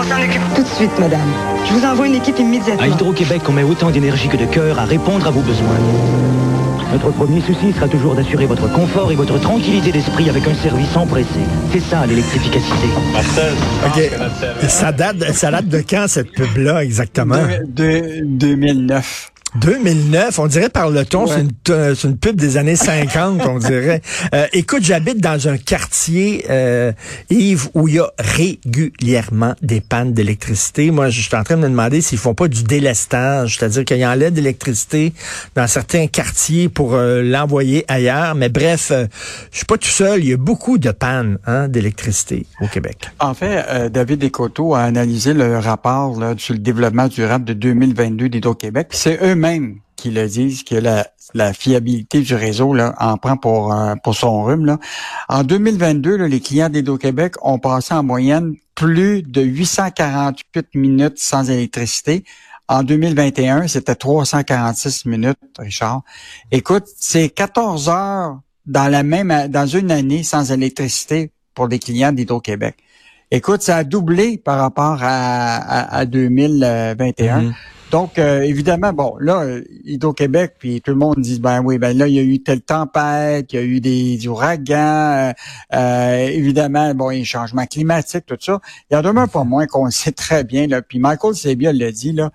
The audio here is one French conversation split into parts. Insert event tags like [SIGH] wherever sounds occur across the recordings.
On s'en occupe tout de suite, madame. Je vous envoie une équipe immédiatement. À Hydro-Québec, on met autant d'énergie que de cœur à répondre à vos besoins. Notre premier souci sera toujours d'assurer votre confort et votre tranquillité d'esprit avec un service empressé. C'est ça, l'électrificacité. OK. Ça date, ça date de quand, cette pub-là, exactement? De, de 2009. 2009, on dirait par le ton, c'est une, euh, une, pub des années 50, on dirait. [LAUGHS] Euh, écoute, j'habite dans un quartier, euh, Yves, où il y a régulièrement des pannes d'électricité. Moi, je suis en train de me demander s'ils font pas du délestage, c'est-à-dire qu'il y en l'aide d'électricité dans certains quartiers pour euh, l'envoyer ailleurs. Mais bref, je suis pas tout seul. Il y a beaucoup de pannes hein, d'électricité au Québec. En fait, David Descoteaux a analysé le rapport là, sur le développement durable de 2022 d'Hydro-Québec. C'est eux même qui le disent que la, fiabilité du réseau là, en prend pour, pour son rhume. Là. En 2022, les clients d'Hydro-Québec ont passé en moyenne plus de 848 minutes sans électricité. En 2021, c'était 346 minutes, Richard. Écoute, c'est 14 heures dans la même dans une année sans électricité pour les clients d'Hydro-Québec. Écoute, ça a doublé par rapport à, 2021. Donc, euh, évidemment, bon, là, Hydro-Québec, puis tout le monde dit, ben oui, ben là, il y a eu telle tempête, il y a eu des, ouragans, euh, euh, évidemment, bon, il y a un changement climatique, tout ça. Il y en demeure pas moins qu'on [LAUGHS] sait très bien, là, puis Michael Sebia l'a dit, là,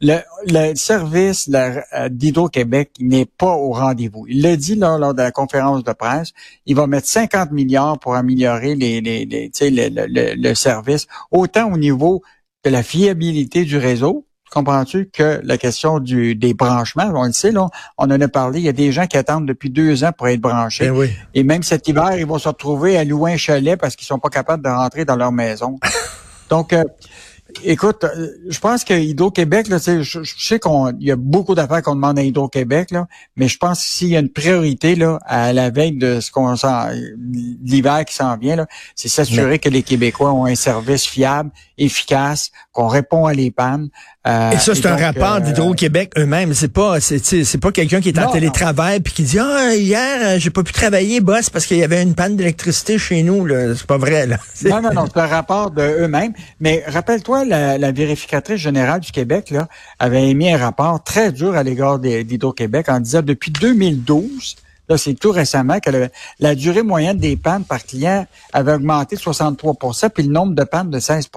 le, le service d'Hydro-Québec n'est pas au rendez-vous. Il l'a dit là, lors de la conférence de presse. Il va mettre 50 milliards pour améliorer les, les, les le, le, le, service, autant au niveau de la fiabilité du réseau, comprends-tu que la question du, des branchements, on le sait, là, on en a parlé, il y a des gens qui attendent depuis deux ans pour être branchés. Eh Et même cet hiver, ils vont se retrouver à louer un chalet parce qu'ils sont pas capables de rentrer dans leur maison. [LAUGHS] Donc, euh, Écoute, euh, je pense que Hydro-Québec, là, je, je sais qu'il y a beaucoup d'affaires qu'on demande à Hydro-Québec, là, mais je pense qu'il y a une priorité là, à la veille de ce qu'on sent l'hiver qui s'en vient, c'est s'assurer que les Québécois ont un service fiable, efficace, qu'on répond à les pannes. Euh, et ça, c'est un rapport euh, d'Hydro-Québec eux-mêmes. C'est pas, c'est, pas quelqu'un qui est en télétravail puis qui dit ah hier j'ai pas pu travailler, boss, parce qu'il y avait une panne d'électricité chez nous. Là. C'est pas vrai là. Non non non, c'est un rapport de eux-mêmes. Mais rappelle-toi, la, la, vérificatrice générale du Québec là avait émis un rapport très dur à l'égard d'Hydro-Québec en disant depuis 2012 Là, c'est tout récemment que la durée moyenne des pannes par client avait augmenté de 63% puis le nombre de pannes de 16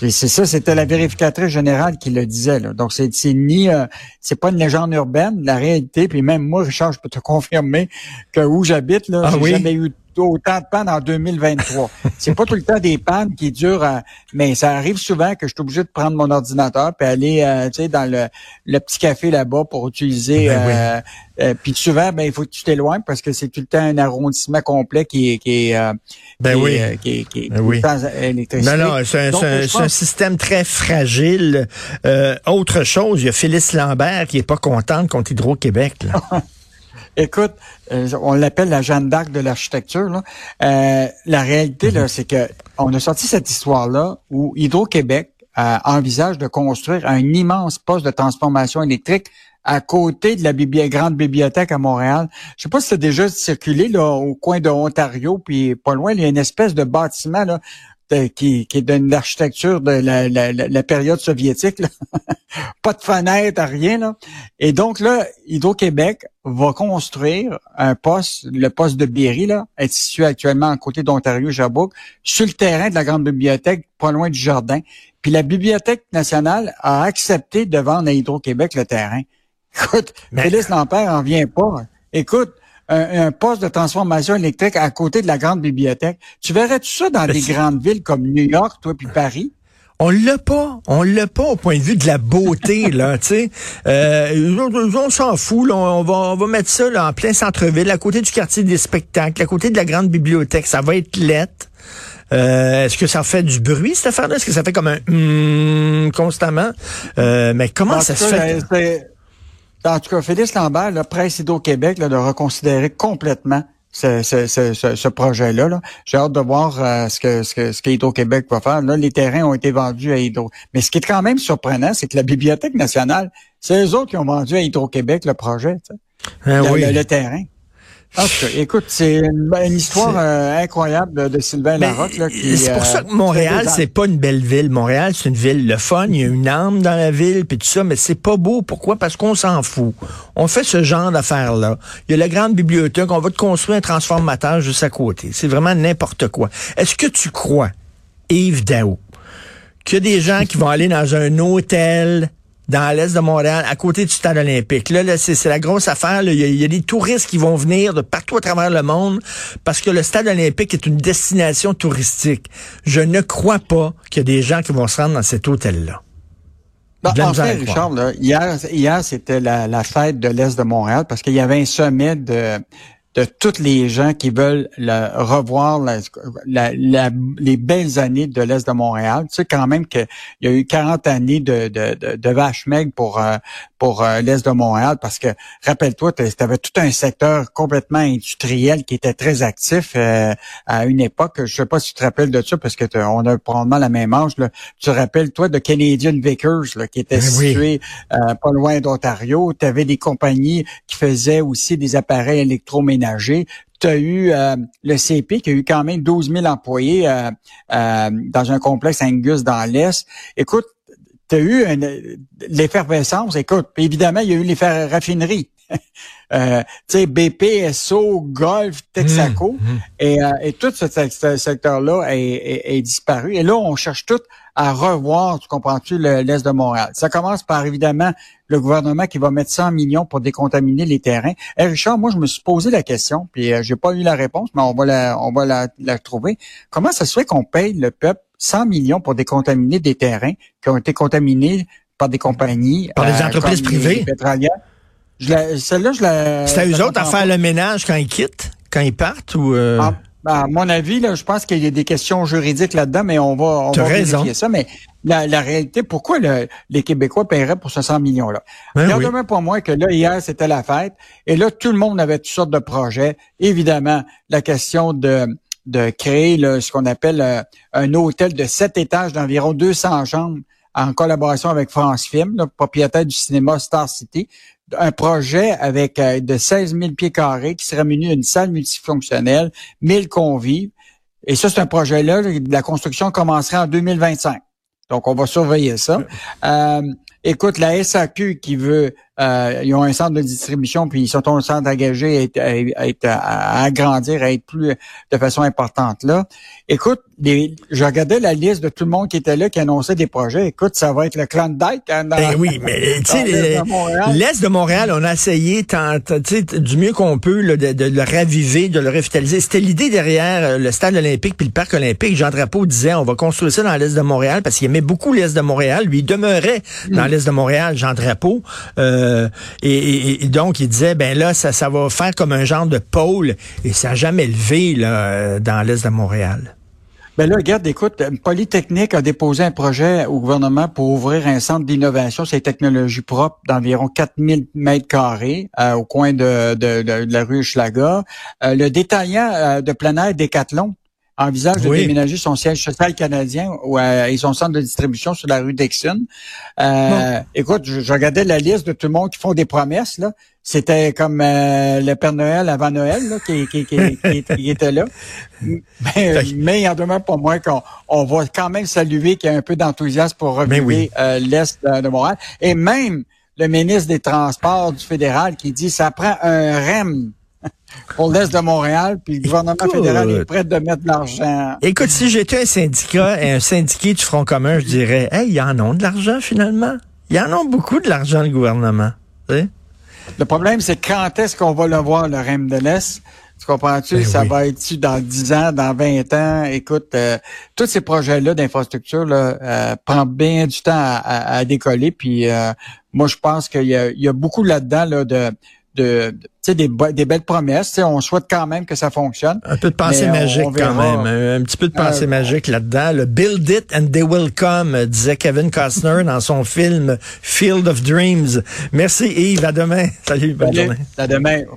c'est ça, c'était la vérificatrice générale qui le disait. Là. Donc, c'est ni euh, c'est pas une légende urbaine, la réalité. Puis même moi, Richard, je peux te [LAUGHS] confirmer que où j'habite, là, ah j'ai jamais eu autant de pannes en 2023. [LAUGHS] c'est pas tout le temps des pannes qui durent, mais ça arrive souvent que je suis obligé de prendre mon ordinateur puis aller, euh, tu sais, dans le, le, petit café là-bas pour utiliser. Ben euh, euh, puis souvent, ben il faut que tu t'éloignes parce que c'est tout le temps un arrondissement complet qui est qui est ben oui. qui, qui, ben oui. Non, non, c'est un, un, système très fragile. autre chose, il y a Phyllis Lambert qui est pas contente contre Hydro-Québec. [LAUGHS] Écoute, euh, on l'appelle la Jeanne d'Arc de l'architecture. Euh, la réalité, là, mhm. c'est que on a sorti cette histoire-là où Hydro-Québec euh, envisage de construire un immense poste de transformation électrique à côté de la grande bibliothèque à Montréal. Je sais pas si c'est déjà circulé là au coin de Ontario, puis pas loin, il y a une espèce de bâtiment là, qui, qui est d'une architecture de la, la, la, période soviétique. Là. [LAUGHS] pas de fenêtre, rien. Là. Et donc là, Hydro-Québec va construire un poste, le poste de Berry, là, est situé actuellement à côté d'Ontario, Sherbrooke, sur le terrain de la grande bibliothèque, pas loin du jardin. Puis la Bibliothèque nationale a accepté de vendre à Hydro-Québec le terrain. Écoute, Félix Lampère en vient pas. Écoute, un, poste de transformation électrique à côté de la grande bibliothèque. Tu verrais tout ça dans des grandes villes comme New York, toi, puis Paris? On l'a pas, on l'a pas au point de vue de la beauté [LAUGHS] là, tu sais. Euh, on, s'en fout, on va on va mettre ça là, en plein centre-ville, à côté du quartier des spectacles, à côté de la grande bibliothèque, ça va être lettre. Euh, Est-ce que ça fait du bruit cette affaire-là? Est-ce que ça fait comme un hum, constamment? Euh, Mais comment ça se fait? En tout cas, Félix Lambert, le presse Hydro-Québec, de reconsidérer complètement ce, ce, ce, ce projet-là. J'ai hâte de voir euh, ce que ce que ce qu'Hydro-Québec va faire. Là, les terrains ont été vendus à Hydro. Mais ce qui est quand même surprenant, c'est que la Bibliothèque nationale, c'est eux autres qui ont vendu à Hydro-Québec le projet, ah le, terrain. Écoute, c'est une, histoire euh, incroyable de Sylvain Larocque. C'est pour ça que Montréal, c'est pas une belle ville. Montréal, c'est une ville le fun, il y a une âme dans la ville, puis tout ça, mais c'est pas beau. Pourquoi? Parce qu'on s'en fout. On fait ce genre d'affaires-là. Il y a la grande bibliothèque, on va te construire un transformateur juste à côté. C'est vraiment n'importe quoi. Est-ce que tu crois, Yves Daou, qu'il y a des gens qui vont aller dans un hôtel dans l'est de Montréal, à côté du stade olympique. Là, c'est la grosse affaire. Il y, a des touristes qui vont venir de partout à travers le monde parce que le stade olympique est une destination touristique. Je ne crois pas qu'il y a des gens qui vont se rendre dans cet hôtel-là. Ben, en fait, Richard, hier, hier c'était la, la, fête de l'Est de Montréal parce qu'il y avait un sommet de de toutes les gens qui veulent revoir les belles années de l'Est de Montréal. Tu sais quand même qu'il y a eu 40 années de, de, de, vache maigre pour, euh, pour euh, l'Est de Montréal parce que, rappelle-toi, tu avais tout un secteur complètement industriel qui était très actif euh, à une époque. Je sais pas si tu te rappelles de ça parce que on a probablement la même âge. Là. Tu te rappelles, toi, de Canadian Vickers là, qui était ben situé pas loin d'Ontario. Tu avais des compagnies qui faisaient aussi des appareils électroménagers tu as eu euh, le CP qui a eu quand même 12 000 employés euh, euh, dans un complexe Angus dans l'Est. Écoute, tu as eu l'effervescence. Écoute, évidemment, il y a eu les raffineries. [LAUGHS] euh, tu sais, BP, SO, Golf, Texaco, mmh, mmh. Et, et, tout ce, secteur-là est, disparu. Et là, on cherche tout à revoir, tu comprends-tu, l'Est de Montréal. Ça commence par, évidemment, le gouvernement qui va mettre 100 millions pour décontaminer les terrains. Et Richard, moi, je me suis posé la question, puis euh, j'ai pas eu la réponse, mais on va la, on va la, la trouver. Comment ça se fait qu'on paye le peuple 100 millions pour décontaminer des terrains qui ont été contaminés par des compagnies, par des euh, entreprises privées? pétrolières? Celle-là, je la. C'est à eux autres à faire le ménage quand ils quittent, quand ils partent ou. Euh... Ah, ben, à mon avis, là, je pense qu'il y a des questions juridiques là-dedans, mais on va, on va vérifier ça. Mais la, la réalité, pourquoi les Québécois paieraient pour ce 100 millions-là? Ben Regardez-moi pour moi que là, hier, c'était la fête. Et là, tout le monde avait toutes sortes de projets. Évidemment, la question de de créer ce qu'on appelle euh, un hôtel de sept étages d'environ 200 chambres en collaboration avec France Film, le propriétaire du cinéma Star City un projet avec euh, de 16 000 pieds carrés qui serait muni d'une salle multifonctionnelle, 1000 convives. Et ça, c'est un projet-là. La construction commencerait en 2025. Donc, on va surveiller ça. Euh, écoute, la SAQ qui veut euh, ils ont un centre de distribution, puis ils sont en centre engagé à, être, à, agrandir, à être plus de façon importante là. Écoute, les, je regardais la liste de tout le monde qui était là, qui annonçait des projets. Écoute, ça va être le clan Dyke. Hein, ben oui, mais [LAUGHS] tu sais, l'Est de Montréal, on a essayé tant, du mieux qu'on peut de, de, le raviver, de le revitaliser. C'était l'idée derrière euh, le stade olympique puis le parc olympique. Jean Drapeau disait, on va construire ça dans l'Est de Montréal parce qu'il aimait beaucoup l'Est de Montréal. Lui, il demeurait dans mm. l'Est de Montréal, Jean Drapeau. Euh, euh, et, donc, il disait, ben là, ça, ça va faire comme un genre de pôle, et ça n'a jamais levé là, euh, dans l'Est de Montréal. Ben là, regarde, écoute, Polytechnique a déposé un projet au gouvernement pour ouvrir un centre d'innovation sur technologies propres d'environ 4000 mètres carrés euh, au coin de, la rue Schlager. le détaillant de plein air Decathlon envisage de déménager son siège social canadien ou et son centre de distribution sur la rue Dixon. Euh, écoute, je, regardais la liste de tout le monde qui font des promesses. là. C'était comme euh, le Père Noël avant Noël là, qui, qui, qui, était là. [LAUGHS] Mais, mais il en demeure pour moi qu'on on va quand même saluer qu'il y a un peu d'enthousiasme pour revivre euh, l'Est de, Montréal. Et même le ministre des Transports du fédéral qui dit ça prend un REM [LAUGHS] pour l'Est de Montréal, puis le gouvernement fédéral est prêt de mettre de l'argent. Écoute, si j'étais un syndicat et un syndiqué du Front commun, je dirais, hey, y en ont de l'argent finalement. y en ont beaucoup de l'argent, le gouvernement. Le problème, c'est quand est-ce qu'on va le voir, le REM de l'Est? Tu comprends-tu? Ben ça va être dans 10 ans, dans 20 ans? Écoute, euh, tous ces projets-là d'infrastructure là, euh, prennent bien du temps à, décoller. Puis euh, moi, je pense qu'il y a, y a beaucoup là-dedans là, de de, des, des belles promesses. on souhaite quand même que ça fonctionne. Un peu de pensée magique quand même. Un, petit peu de pensée euh, magique là-dedans. Le Build it and they will come, disait Kevin Costner dans son film Field of Dreams. Merci Yves. À demain. Salut. Bonne journée. À demain.